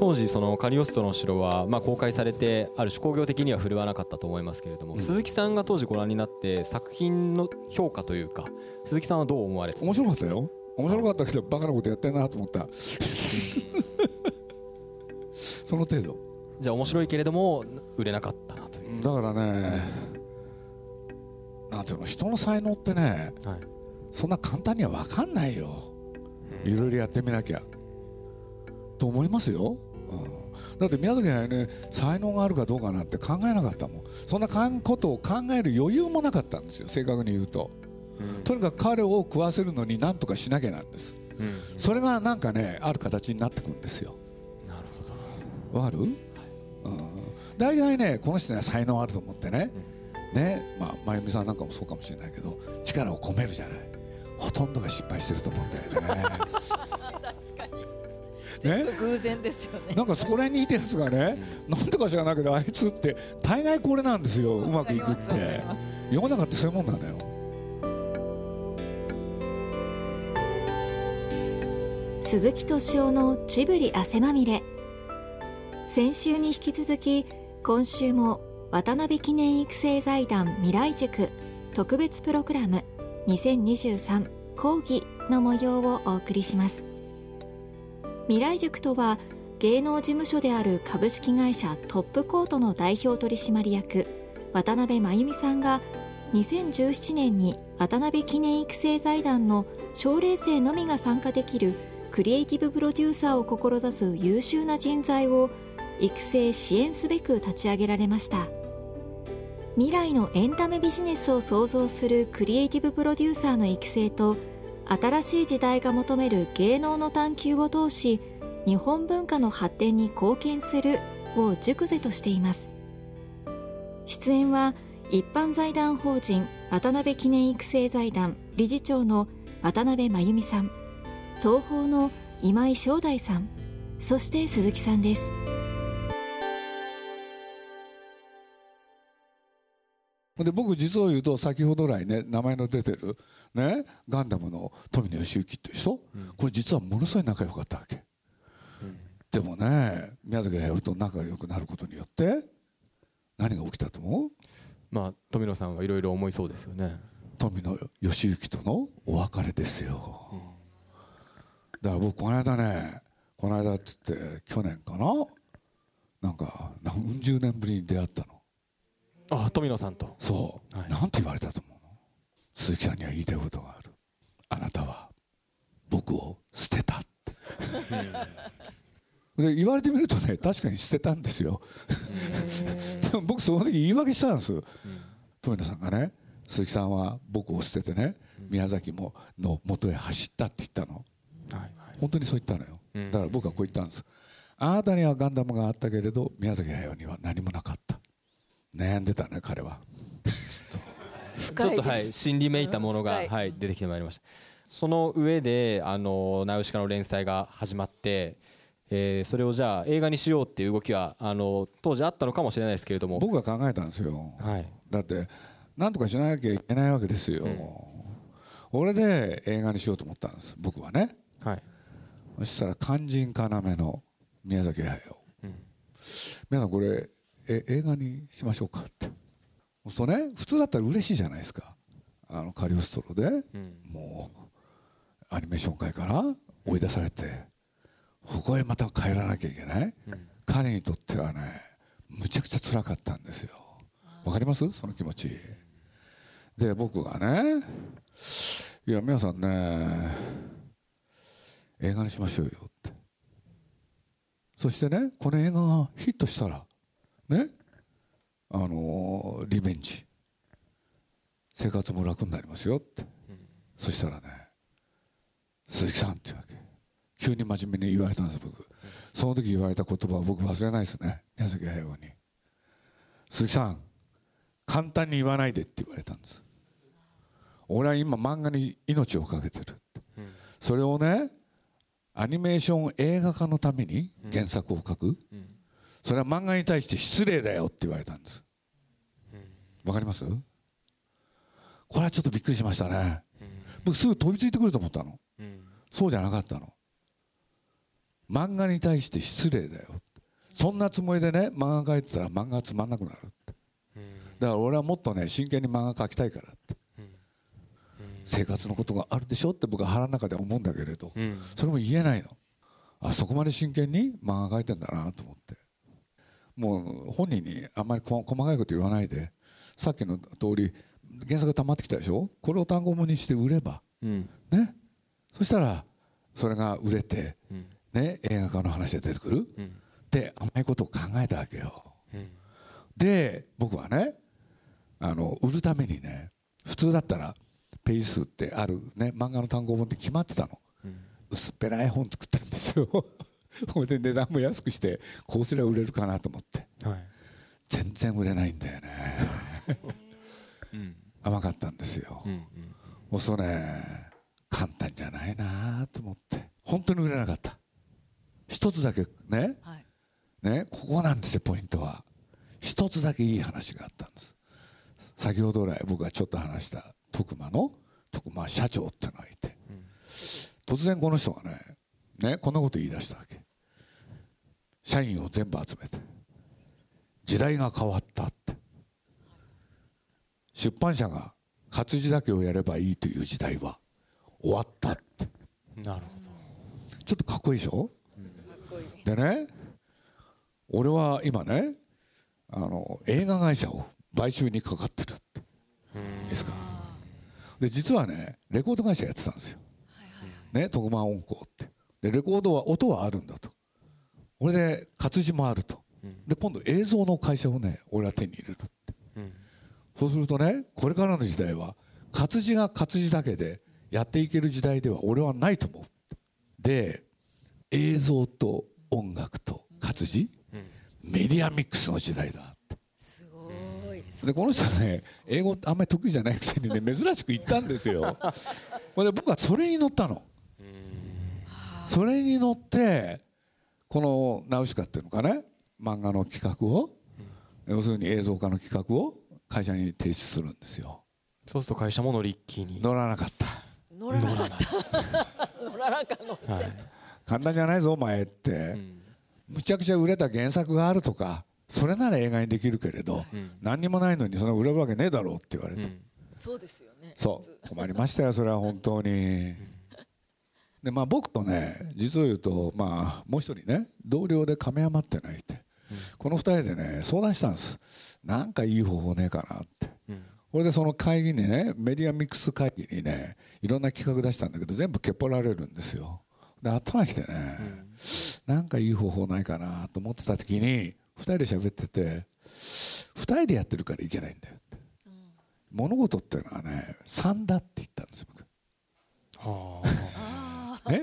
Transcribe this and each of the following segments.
当時そのカリオストロの城はまあ公開されてある種工業的には振るわなかったと思いますけれども、鈴木さんが当時ご覧になって作品の評価というか鈴木さんはどう思われて面白かったよ。面白かったけどバカなことやってんなと思った。その程度。じゃあ面白いけれども売れなかったなという。だからねなんていうの人の才能ってねはい。そんな簡単には分かんないよ。いろいろやってみなきゃ。と思いますよ、うん、だって宮崎はね才能があるかどうかなんて考えなかったもん。そんなことを考える余裕もなかったんですよ正確に言うと。とにかく彼を食わせるのに何とかしなきゃなんです。うん。それがなんかねある形になってくるんですよ。なるほど。わかる、うん、大体ねこの人には才能あると思ってね、ねまあ真由美さんなんかもそうかもしれないけど力を込めるじゃない。ほとんどが失敗してると思うんだよね。確かに全部偶然ですよね。なんかそこら辺にいたやつがね、なんとか知らないけどあいつって大概これなんですようまくいくって。世の中ってそういうもんなんだよ鈴木敏夫のジブリ汗まみれ。先週に引き続き今週も渡辺記念育成財団未来塾特別プログラム2023講義の模様をお送りします未来塾とは芸能事務所である株式会社トップコートの代表取締役渡辺真由美さんが2017年に渡辺記念育成財団の奨励生のみが参加できるクリエイティブプロデューサーを志す優秀な人材を育成支援すべく立ち上げられました。未来のエンタメビジネスを創造するクリエイティブプロデューサーの育成と新しい時代が求める芸能の探求を通し日本文化の発展に貢献するを熟是としています。出演は一般財団法人渡辺記念育成財団理事長の渡辺真由美さん東宝の今井正大さんそして鈴木さんです。で僕実を言うと先ほど来ね名前の出てるねガンダムの富野義行っていう人、これ実はものすごい仲良かったわけ、でもね宮崎駿と仲良くなることによって何が起きたと思う？まあ富野さんはいろいろ思いそうですよね。富野義行とのお別れですよ、だから僕この間ねこの間っつって去年かな？なんか何十年ぶりに出会ったのあ富野さんと。そう、はい。なんて言われたと思うの？鈴木さんには言いたいことがある。あなたは僕を捨てたって。で言われてみるとね確かに捨てたんですよ。でも僕その時言い訳したんです、富野さんがね鈴木さんは僕を捨ててね宮崎もの元へ走ったって言ったの。はい。本当にそう言ったのよ、うん。だから僕はこう言ったんです。あなたにはガンダムがあったけれど宮崎駿には何もなかった悩んでたね彼は。ちょっとはい心理めいたものが、はい、出てきてまいりました。その上であのナウシカの連載が始まって、えーそれをじゃあ映画にしようっていう動きはあの当時あったのかもしれないですけれども。僕が考えたんですよ、はい。だって何とかしなきゃいけないわけですよ、俺で映画にしようと思ったんです僕はね。はい。そしたら肝心要の宮崎駿、皆さんこれえ映画にしましょうかって。そうね。普通だったら嬉しいじゃないですか。あのカリオストロで、うん。もうアニメーション界から追い出されて。ここへまた帰らなきゃいけない、彼にとってはねむちゃくちゃ辛かったんですよ。わかります？その気持ち。で僕がねいや皆さんね映画にしましょうよって。そしてねこの映画がヒットしたらね。あのーリベンジ。生活も楽になりますよって、そしたらね鈴木さんっていうわけ。急に真面目に言われたんです僕、その時言われた言葉は僕忘れないですね。宮崎駿に。鈴木さん簡単に言わないでって言われたんです。俺は今漫画に命をかけてるって、それをねアニメーション映画化のために原作を書く、それは漫画に対して失礼だよって言われたんです。わかります？これはちょっとびっくりしましたね。僕すぐ飛びついてくると思ったの。そうじゃなかったの。漫画に対して失礼だよ。そんなつもりでね漫画描いてたら漫画つまんなくなるって。だから俺はもっとね真剣に漫画描きたいからって。生活のことがあるでしょって僕は腹の中で思うんだけれど。それも言えないの。あそこまで真剣に漫画描いてんだなと思って。もう本人にあんまりこ細かいこと言わないで。さっきの通り原作が溜まってきたでしょ？これを単語本にして売れば。うん。ね？そしたらそれが売れて、うん。ね、映画化の話で出てくる？うん。って甘いことを考えたわけよ。うん。で僕はねあの売るためにね普通だったらページ数ってある、ね、漫画の単語本って決まってたの。うん。薄っぺらい本作ったんですよほいで値段も安くしてこうすれば売れるかなと思って。はい。全然売れないんだよね。うん。甘かったんですよ、うんもうそれね簡単じゃないなと思って。本当に売れなかった。一つだけね。はい。ねここなんですよポイントは。一つだけいい話があったんです。先ほど来僕がちょっと話した徳間の徳間社長ってのがいて、突然この人がねねこんなこと言い出したわけ社員を全部集めて時代が変わったって。出版社が活字だけをやればいいという時代は終わったって。なるほちょっとかっこいいでしょ？かっこいい。でね俺は今ねあの映画会社を買収にかかってるって。いいですか？で実はねレコード会社やってたんですよ、ね、特番音工って。でレコードは音はあるんだと俺で活字もあると。で今度映像の会社をね俺は手に入れるって。どうん。そうするとねこれからの時代は活字が活字だけでやっていける時代では俺はないと思う。で映像と音楽と活字、メディアミックスの時代だって。すごい。でこの人はね英語あんまり得意じゃないくせにね珍しく言ったんですよ。ほんで僕はそれに乗ったの。それに乗ってこのナウシカっていうのかね？漫画の企画を？要するに映像化の企画を？会社に提出するんですよ。そうすると会社も乗りっきに。乗らなかった。乗らなかった。乗らなかった。はい。簡単じゃないぞお前って、うん。むちゃくちゃ売れた原作があるとかそれなら映画にできるけれど、うん。何にもないのにその売れるわけねえだろうって言われて、うん。そうですよね。そう。困りましたよそれは本当にでまあ僕とね実を言うとまあもう一人ね同僚で亀山ってのがいて、この二人でね相談したんです。なんかいい方法ねえかなって。うん。これでその会議にねメディアミックス会議にねいろんな企画出したんだけど全部蹴っぽられるんですよ。で頭きてね、なんかいい方法ないかなと思ってた時に2人で喋ってて2人でやってるからいけないんだよって、物事っていうのはね3だって言ったんですよ僕。はね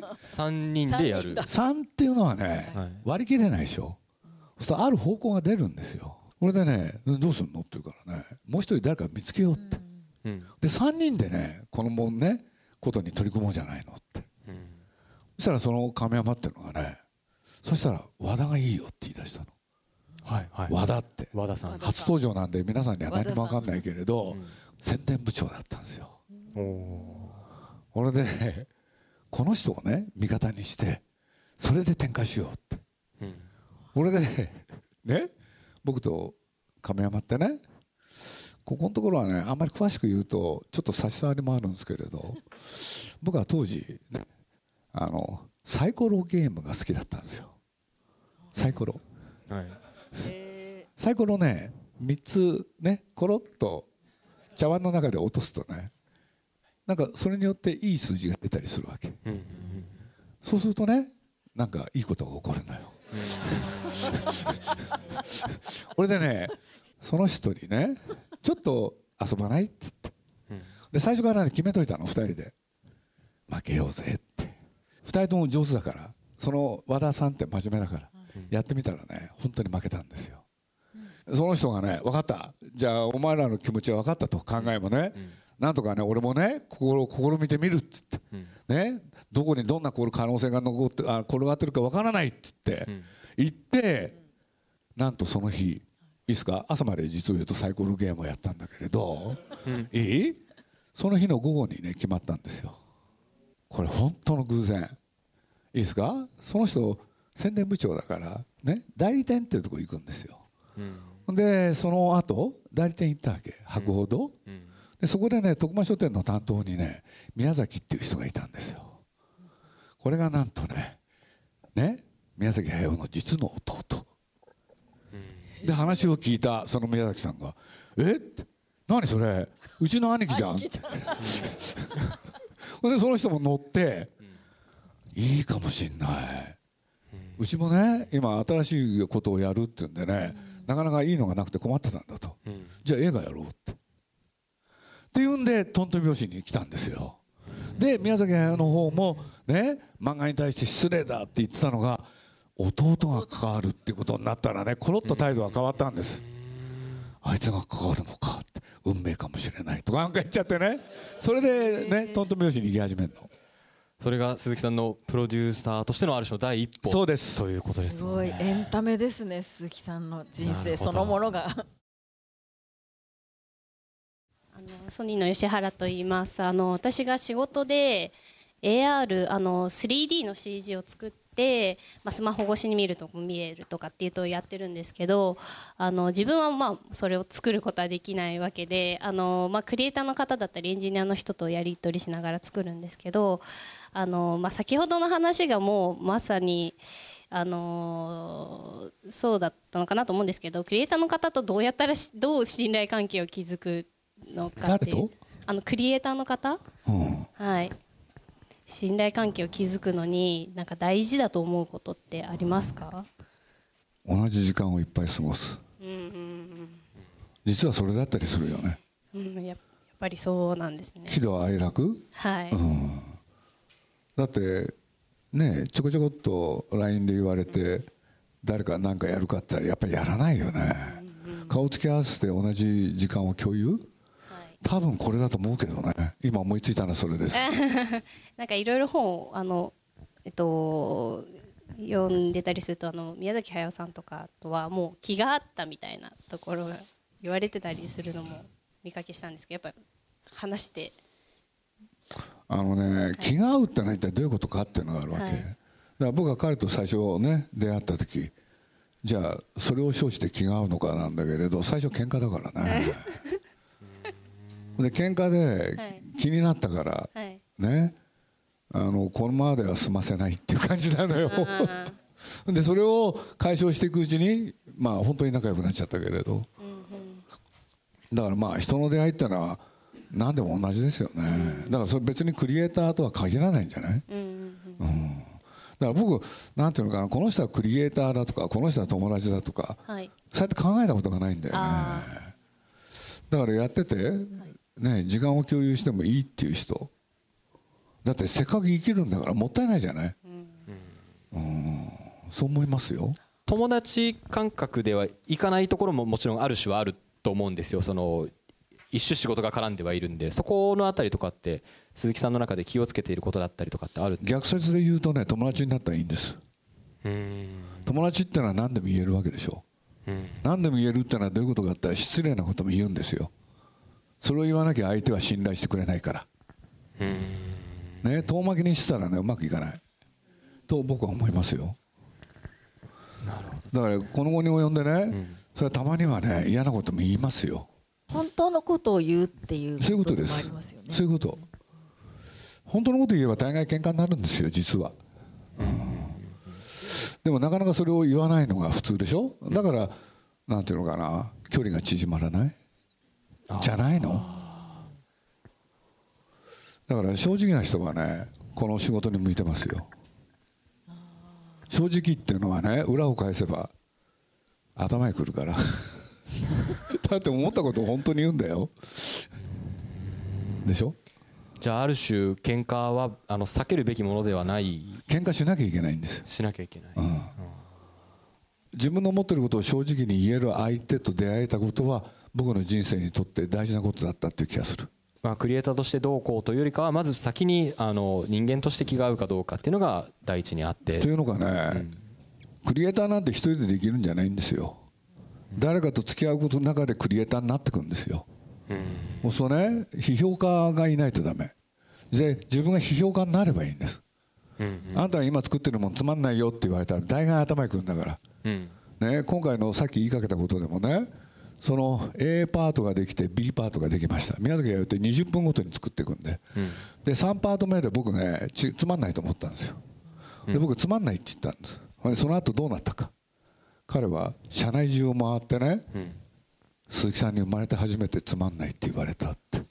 あ三人でやる。3っていうのはね、はい。割り切れないでしょ？そうするとある方向が出るんですよ。これでねうんどうするの？って言うからねもう一人誰か見つけようって、うん。で3人でねこのもんねことに取り組もうじゃないのって。うん。そしたらその亀山っていうのがねそしたら和田がいいよって言い出したの。はいはい。和田って。和田さん。初登場なんで皆さんには何も分かんないけれど、うん。宣伝部長だったんですよ。おおこれでこの人をね味方にしてそれで展開しようって。ーうんこれでね僕と亀山ってねここのところはねあんまり詳しく言うとちょっと差し障りもあるんですけれど僕は当時、ね、あのサイコロゲームが好きだったんですよ。サイコロ。はい。えサイコロね3つねコロッと茶碗の中で落とすとねなんかそれによっていい数字が出たりするわけ。うんそうするとねなんかいいことが起こるのよ。俺でねその人にねちょっと遊ばないっつって。うん。で最初からね決めといたの2人で。負けようぜって。2人とも上手だからその和田さんって真面目だから、やってみたらね本当に負けたんですよ、その人がね分かった。じゃあお前らの気持ちは分かったと考えもね、なんとかね俺もね心試みてみるっつって、うん。ねどこにどんな可能性が残ってあ転がってるか分からないっつって、うん。行ってなんとその日いいですか朝まで実を言うとサイコロゲームをやったんだけれど、いい？その日の午後にね決まったんですよ。これ本当の偶然。いいですか？その人宣伝部長だからね代理店っていうところ行くんですよ。うん。でその後代理店行ったわけ博報堂、うんでそこでね徳間書店の担当にね宮崎っていう人がいたんですよ。これがなんとねね宮崎駿の実の弟。で話を聞いたその宮崎さんが「えっ?」何それ？うちの兄貴じゃん」ほん。でその人も乗って「いいかもしんない」うちもね今新しいことをやるっていうんでねなかなかいいのがなくて困ってたんだと。うん。じゃあ映画やろうっていうんでトントン拍子に来たんですよ。で宮崎駿の方もね漫画に対して失礼だって言ってたのが弟が関わるっていうことになったらねコロッと態度が変わったんです。あいつが関わるのかって運命かもしれないとかなんか言っちゃってね。それでねトントン拍子に行き始めるの。それが鈴木さんのプロデューサーとしてのある種の第一歩そうです。ということですすごい。エンタメですね鈴木さんの人生そのものがソニーの吉原と言いますあの私が仕事で AR あの 3D の CG を作って、まあ、スマホ越しに見ると見れるとかっていうとやってるんですけどあの自分はまあそれを作ることはできないわけであの、まあ、クリエイターの方だったりエンジニアの人とやり取りしながら作るんですけどあの、まあ、先ほどの話がもうまさに。あのそうだったのかなと思うんですけどクリエイターの方とどうやったらどう信頼関係を築くのかっていう。誰と？あのクリエイターの方？うん。はい。信頼関係を築くのになんか大事だと思うことってありますか？同じ時間をいっぱい過ごす。うんうん実はそれだったりするよね。うんうんややっぱりそうなんですね。喜怒哀楽？はい、だってねちょこちょこっと LINE で言われて誰か何かやるかってやっぱりやらないよね。顔つき合わせて同じ時間を共有？はい多分これだと思うけどね。今思いついたのはそれです。なんかいろいろ本をあのえっと読んでたりするとあの宮崎駿さんとかとはもう気があったみたいなところが言われてたりするのも見かけしたんですけどやっぱ話して。あのね気が合うってのは一体どういうことかっていうのがあるわけ、はいだから僕が彼と最初ね出会った時じゃあそれを称して気が合うのかなんだけれど最初喧嘩だからね で喧嘩ではい。気になったから、はい。ね。あのこのままでは済ませないっていう感じなのよ。あ でそれを解消していくうちにまあ本当に仲良くなっちゃったけれど。だからまあ人の出会いってのは何でも同じですよね。だからそれ別にクリエイターとは限らないんじゃない？ーうんうん。だから僕なんていうのかなこの人はクリエイターだとかこの人は友達だとかはい。そうやって考えたことがないんだよね。あだからやってて、ね、時間を共有してもいいっていう人。だってせっかく生きるんだからもったいないじゃない、うん、そう思いますよ。友達感覚ではいかないところももちろんある種はあると思うんですよ。その一種仕事が絡んではいるんで。そこのあたりとかって鈴木さんの中で気をつけていることだったりとかってある逆説で言うとね友達になったらいいんです。友達ってのは何でも言えるわけでしょ。何でも言えるってのはどういうことかって言ったら失礼なことも言うんですよそれを言わなきゃ相手は信頼してくれないから。ね遠巻きにしたらねうまくいかない。と僕は思いますよ。だからこの後に及んでね、それはたまにはね嫌なことも言いますよ。本当のことを言うっていうそういうことです。そういうこと。本当のこと言えば大概喧嘩になるんですよ実は、うん。でもなかなかそれを言わないのが普通でしょ？だからなんていうのかな距離が縮まらないじゃないの？だから正直な人はねこの仕事に向いてますよ。正直っていうのはね裏を返せば頭にくるから。だって思ったことを本当に言うんだよ。でしょ？じゃあある種喧嘩はあの避けるべきものではない。喧嘩しなきゃいけないんです。よしなきゃいけない、自分の思ってることを正直に言える相手と出会えたことは僕の人生にとって大事なことだったっていう気がする。まあ、クリエイターとしてどうこうというよりかはまず先にあの人間として気が合うかどうかっていうのが第一にあって。というのがね、クリエイターなんて一人でできるんじゃないんですよ。誰かと付き合うことの中でクリエイターになってくんですよ、もうそうね批評家がいないとダメ。で自分が批評家になればいいんです。あんたが今作ってるもんつまんないよって言われたら大概頭にくるんだから、うん。ね、今回のさっき言いかけたことでもねその A パートができて B パートができました。宮崎が言って20分ごとに作っていくんで,、で3パート目で僕ねちつまんないと思ったんですよ。で僕つまんないって言ったんです。でその後どうなったか。彼は社内中を回ってね、鈴木さんに生まれて初めてつまんないって言われたって。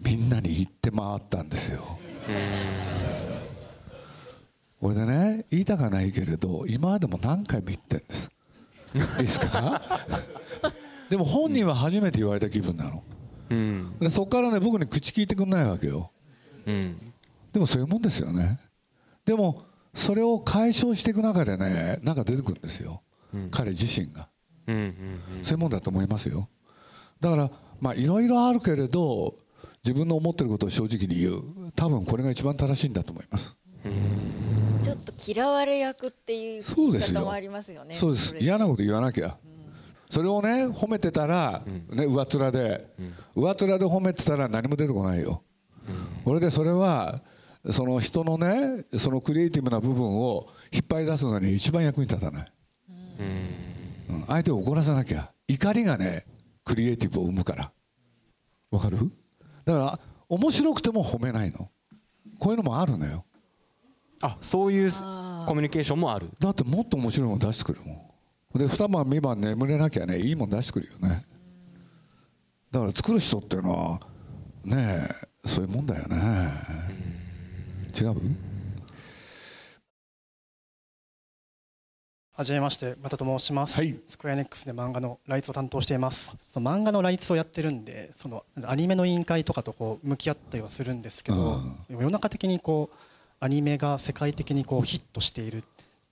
みんなに言って回ったんですよ。俺でね言いたかないけれど今までも何回も言ってんですですか？でも本人は初めて言われた気分なの。うん。でそこからね僕に口聞いてくんないわけよ。うん。でもそういうもんですよね。でもそれを解消していく中でねなんか出てくるんですよ、彼自身が。うんうん。そういうもんだと思いますよ。だからまあいろいろあるけれど自分の思ってることを正直に言う。多分これが一番正しいんだと思いますちょっと嫌われ役っていうそうですよ。言い方もありますよね。そうです。れ嫌なこと言わなきゃ、それをね褒めてたら、ね、上っ面で、上っ面で褒めてたら何も出てこないよ、俺でそれはその人のねそのクリエイティブな部分を引っ張り出すのに一番役に立たない、うん。相手を怒らせなきゃ。怒りがねクリエイティブを生むから。わかる？だから面白くても褒めないの。こういうのもあるのよあそういうコミュニケーションもある。だってもっと面白いもの出してくるもん。で二晩三晩眠れなきゃねいいもん出してくるよね。だから作る人っていうのはねえそういうもんだよね。違う？はじめまして、またと申します、はい。スクエアネックスで漫画のライツを担当しています。その漫画のライツをやってるんで、そのアニメの委員会とかとこう向き合ったりはするんですけど、世の中的にこうアニメが世界的にこうヒットしている。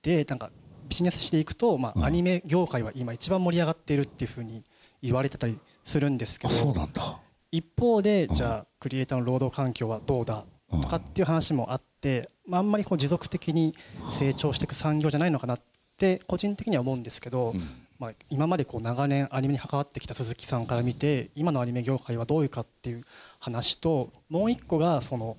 で、なんかビジネスしていくと、まあアニメ業界は今一番盛り上がっているっていうふうに言われてたりするんですけあそうど、なんだ。一方でじゃあクリエイターの労働環境はどうだ？とかっていう話もあって、まあ、あんまりこう持続的に成長していく産業じゃないのかなって個人的には思うんですけど、まあ、今までこう長年アニメに関わってきた鈴木さんから見て今のアニメ業界はどういうかっていう話ともう一個がその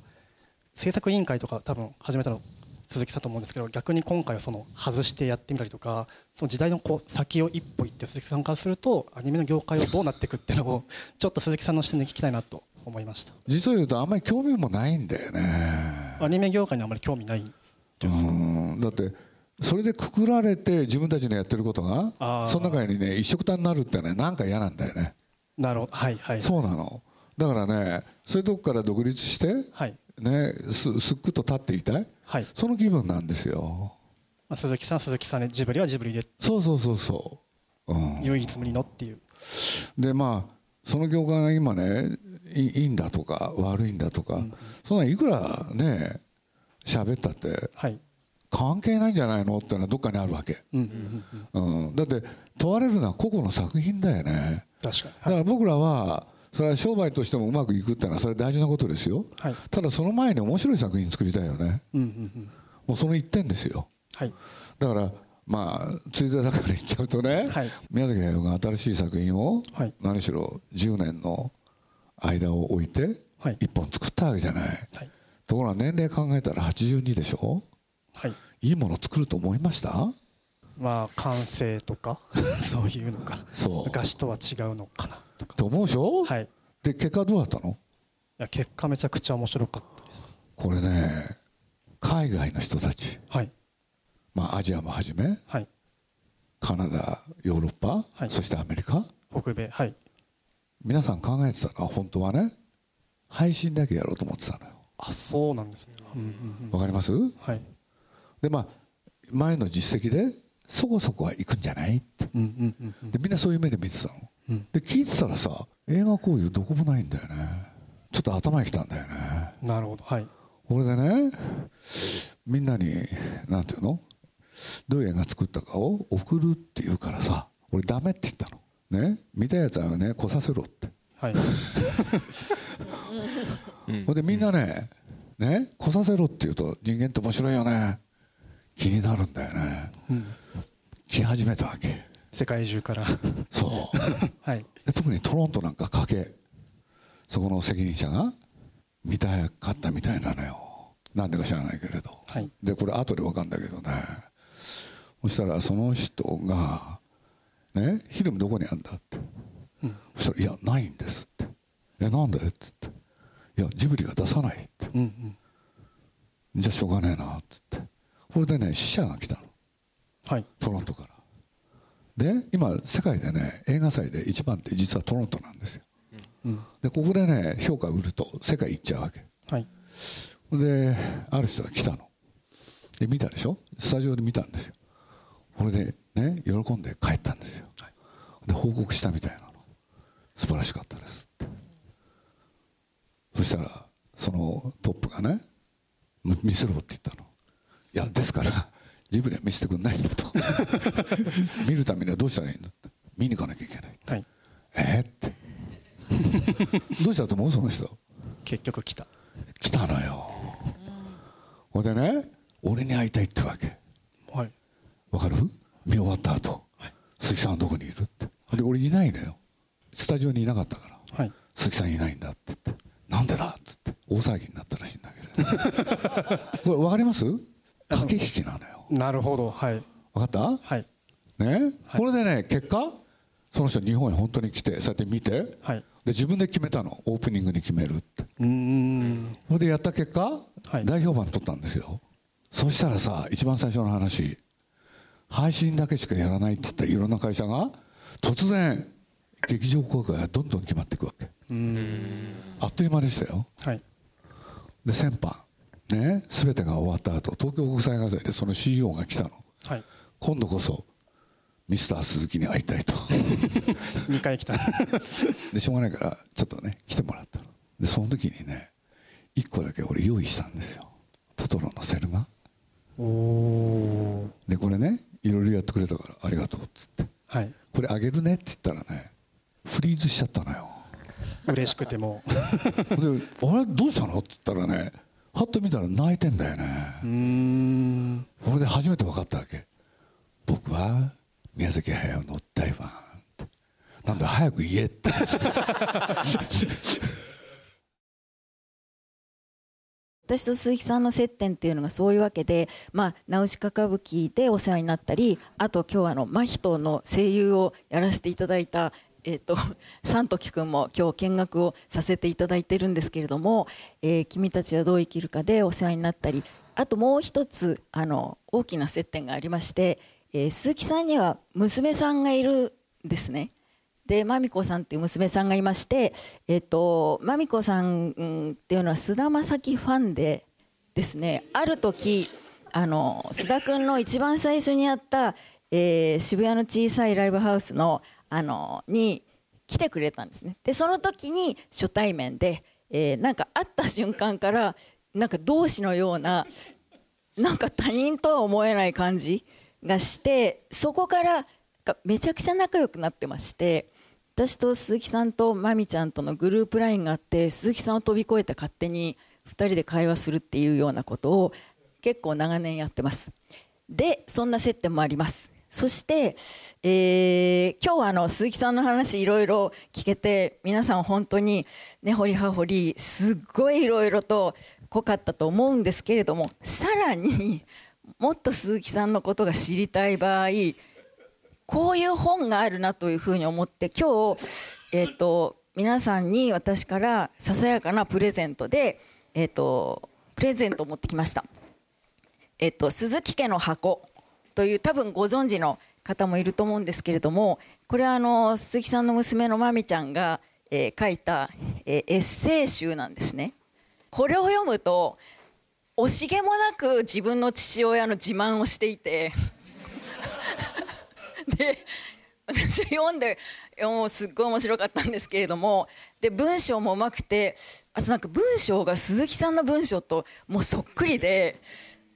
制作委員会とか多分始めたの鈴木さんと思うんですけど逆に今回はその外してやってみたりとかその時代のこう先を一歩行って鈴木さんからするとアニメの業界はどうなっていくっていうのをちょっと鈴木さんの視点で聞きたいなと思いました。実を言うとあんまり興味もないんだよね。アニメ業界にあまり興味ないですか？うん。だってそれでくくられて自分たちのやってることがその中にね一緒くたになるってねなんか嫌なんだよね。なるほど。はいはい。そうなの。だからねそういうとこから独立してはい、ねすすっくと立っていたい？はい。その気分なんですよ。まあ、鈴木さん鈴木さんでジブリはジブリで。そうそうそうそう、うん、唯一無二のっていう。でまあその業界が今ねいいいんだとか悪いんだとか、そんなんいくらね喋ったってはい。関係ないんじゃないのっていうのはどっかにあるわけ、うんうんだって問われるのは個々の作品だよね。確かに。だから僕らはそれは商売としてもうまくいくっていうのはそれ大事なことですよ。はい。ただその前に面白い作品作りたいよね。うんうんうん。もうその一点ですよ。はい。だからまあついでだから言っちゃうとね、はい。宮崎駿が新しい作品をはい。何しろ10年の間を置いてはい。一本作ったわけじゃない。はい。ところが年齢考えたら82でしょ？はい。いいもの作ると思いました？まあ感性とか？そういうのかそう。昔とは違うのかなと思うでしょ、はい。いで結果どうだったの？や結果めちゃくちゃ面白かったです。これね海外の人たち、はい。まあ、アジアもはじめ。はい。カナダヨーロッパ、はい。そしてアメリカ。北米。はい。皆さん考えてたの？は本当はね。配信だけやろうと思ってたのよ。あそうなんですね。うんうんうん。わかります？はい。でまあ前の実績でそこそこは行くんじゃないって。うんうんうんうん。でみんなそういう目で見てたの、うん。で聞いてたらさ映画交流どこもないんだよね。ちょっと頭にきたんだよね。なるほど。はい。俺でねみんなになんていうの？どういう映画作ったかを送るって言うからさ俺ダメって言ったの。ね？見たやつはね来させろって。はい。ほんでみんなねね？来させろって言うと人間って面白いよね。気になるんだよね。うん。来始めたわけ世界中から。そう。はい。で特にトロントなんか賭けそこの責任者が見たかったみたいなのよ。なんでか知らないけれど、はい。でこれ後で分かるんだけどね。そしたらその人が「ねフィルムどこにあるんだ?」って、そしたら「いやないんです」って「えなんで?」っつって「いやジブリが出さない」って。うんうん「じゃあしょうがねえな」っつって。これでね死者が来たの。はい。トロントからで今世界でね映画祭で一番って実はトロントなんですよ。うん。でここでね評価売ると世界行っちゃうわけ。はい。である人が来たの。で見たでしょ？スタジオで見たんですよ。これでね喜んで帰ったんですよ。で報告したみたいなの。素晴らしかったです。ってそしたらそのトップがねむ見せろって言ったのいやですからジブリは見せてくんないんだと。見るためにはどうしたらいいんだって。見に行かなきゃいけない。はい。えーって。どうした？と思うその人結局来た。来たのよ。ほんでね俺に会いたいってわけ。はい。わかる？見終わった後、鈴木さんはどこにいる？って。で俺いないのよ。スタジオにいなかったから。はい。鈴木さんいないんだって言って。なんでだ？っつって。大騒ぎになったらしいんだけど。これ分かります？駆け引きなのよなるほど。はい。分かった？はい。ね、これでね結果その人日本に本当に来てそうやって見て、はい。で自分で決めたの。オープニングに決めるって。うーん。それでやった結果、はい。大評判取ったんですよ。そしたらさ一番最初の話配信だけしかやらないって言ったいろんな会社が突然劇場公開がどんどん決まっていくわけ。あっという間でしたよ。はい。で先般ね全てが終わった後東京国際映画祭でその CEO が来たの。はい。今度こそミスター鈴木に会いたいと。2回来た。でしょうがないからちょっとね来てもらったの。でその時にね1個だけ俺用意したんですよ。トトロのセルがおおでこれねいろいろやってくれたからありがとうっつって。はい。これあげるねって言ったらねフリーズしちゃったのよ。嬉しくても。で「あれどうしたの?」っつったらねはっと見たら泣いてんだよね。うーん。それで初めて分かったわけ。僕は宮崎駿の大ファン。なんで早く言えって。私と鈴木さんの接点っていうのがそういうわけで「まあ、ナウシカ歌舞伎」でお世話になったりあと今日はあの真人の声優をやらせていただいた、えー、と三時くんも今日見学をさせていただいてるんですけれども「えー君たちはどう生きるか」でお世話になったりあともう一つあの大きな接点がありまして、えー鈴木さんには娘さんがいるんですね。でまみこさんっていう娘さんがいまして、えっとまみこさんっていうのは菅田将暉ファンでですねある時あの須田君の一番最初にやった、えー渋谷の小さいライブハウスのあのに来てくれたんですね。でその時に初対面で、えーなんか会った瞬間からなんか同志のようななんか他人とは思えない感じがしてそこからがめちゃくちゃ仲良くなってまして私と鈴木さんとまみちゃんとのグループ LINE があって鈴木さんを飛び越えて勝手に2人で会話するっていうようなことを結構長年やってます。でそんな接点もあります。そして、えー今日はあの鈴木さんの話いろいろ聞けて皆さん本当に根掘り葉掘りすっごいいろいろと濃かったと思うんですけれどもさらにもっと鈴木さんのことが知りたい場合こういう本があるなというふうに思って今日、えー、と皆さんに私からささやかなプレゼントで、えー、とプレゼントを持ってきました。えっと、鈴木家の箱という多分ご存知の方もいると思うんですけれどもこれはあの鈴木さんの娘のまみちゃんが、えー書いた、えーエッセイ集なんですね。これを読むと惜しげもなく自分の父親の自慢をしていて で私読んでもうすっごい面白かったんですけれどもで文章もうまくてあとなんか文章が鈴木さんの文章ともうそっくりで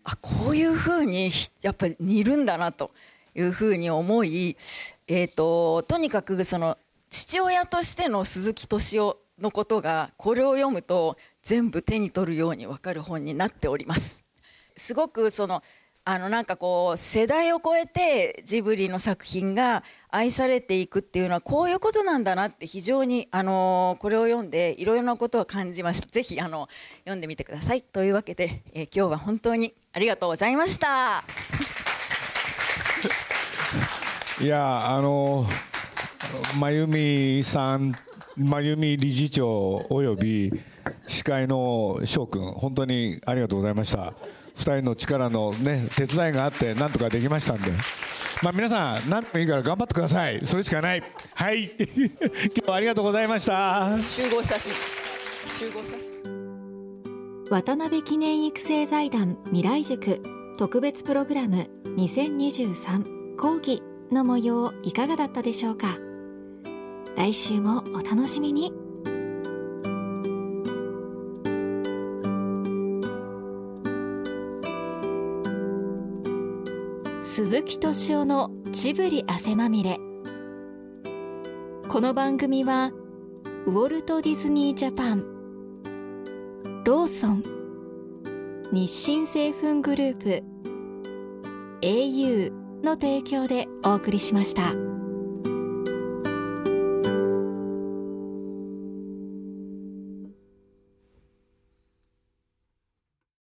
あこういうふうにやっぱり似るんだなというふうに思い、えー、ととにかくその父親としての鈴木敏夫のことがこれを読むと全部手に取るように分かる本になっております。すごくそのあのなんかこう世代を超えてジブリの作品が愛されていくっていうのはこういうことなんだなって非常にあのこれを読んでいろいろなことを感じました。ぜひあの読んでみてください。というわけで、えー今日は本当にありがとうございました。いやあの真由美さん真由美理事長および司会の翔くん本当にありがとうございました。2人の力のね手伝いがあってなんとかできましたんで。まあ皆さん何でもいいから頑張ってください。それしかない。はい。今日はありがとうございました。集合写真。集合写真。渡辺記念育成財団未来塾。特別プログラム2023講義の模様いかがだったでしょうか？来週もお楽しみに鈴木敏夫のジブリ汗まみれこの番組はウォルト・ディズニー・ジャパンローソン日清製粉グループ au の提供でお送りしました。